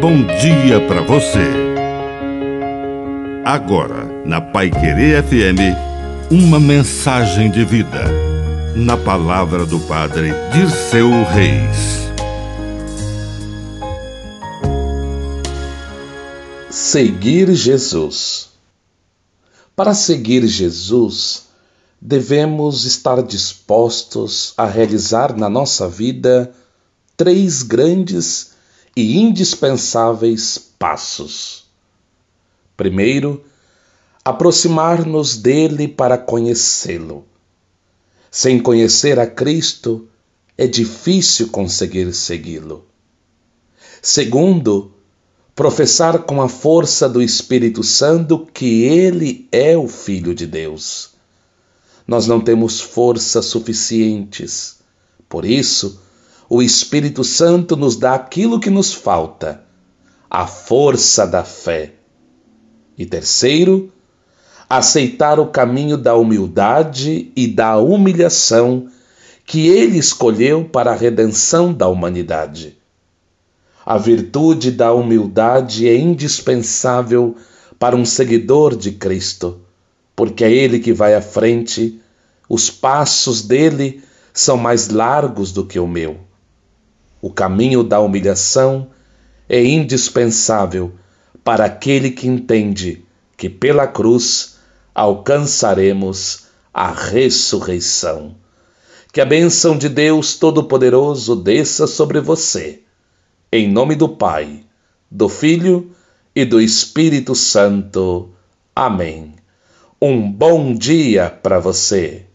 bom dia para você. Agora, na Pai Querer FM, uma mensagem de vida. Na palavra do Padre Dirceu Reis. Seguir Jesus. Para seguir Jesus, devemos estar dispostos a realizar na nossa vida três grandes e indispensáveis passos. Primeiro, aproximar-nos dele para conhecê-lo. Sem conhecer a Cristo, é difícil conseguir segui-lo. Segundo, professar com a força do Espírito Santo que ele é o Filho de Deus. Nós não temos forças suficientes. Por isso, o Espírito Santo nos dá aquilo que nos falta, a força da fé. E terceiro, aceitar o caminho da humildade e da humilhação que ele escolheu para a redenção da humanidade. A virtude da humildade é indispensável para um seguidor de Cristo, porque é Ele que vai à frente, os passos dele são mais largos do que o meu. O caminho da humilhação é indispensável para aquele que entende que pela cruz alcançaremos a ressurreição. Que a bênção de Deus Todo-Poderoso desça sobre você. Em nome do Pai, do Filho e do Espírito Santo. Amém. Um bom dia para você.